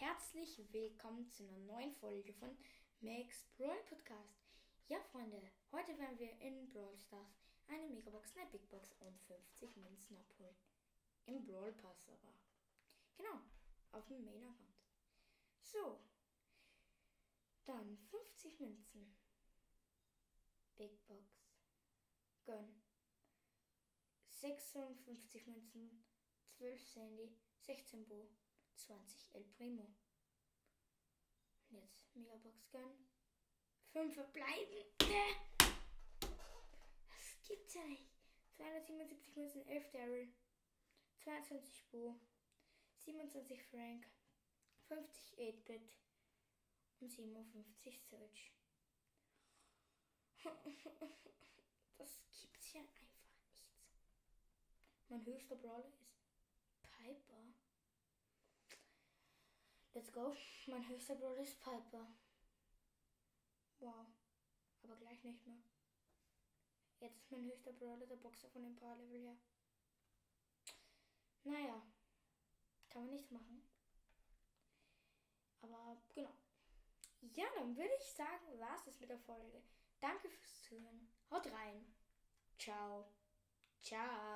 herzlich willkommen zu einer neuen Folge von Max Brawl Podcast. Ja, Freunde, heute werden wir in Brawl Stars eine Megabox, eine Big Box und 50 Münzen abholen. Im Brawl Pass aber. Genau, auf dem Main Account. So, dann 50 Münzen. Big Box. Gönn. 56 Münzen, 12 Sandy, 16 Bo, 20 El Primo. Und jetzt Megabox Gun. 5 verbleiben. Das gibt's ja nicht. 277 Münzen, 11 Daryl, 22 Bo, 27 Frank, 50 8-Bit und 57 Search. Das gibt's ja einfach nicht. Mein höchster Brawler ist Piper. Let's go. Mein höchster Brawler ist Piper. Wow. Aber gleich nicht mehr. Jetzt ist mein höchster Brawler der Boxer von dem Power-Level her. Naja. Kann man nichts machen. Aber genau. Ja, dann würde ich sagen, war es mit der Folge. Danke fürs Zuhören. Haut rein. Ciao. Ciao.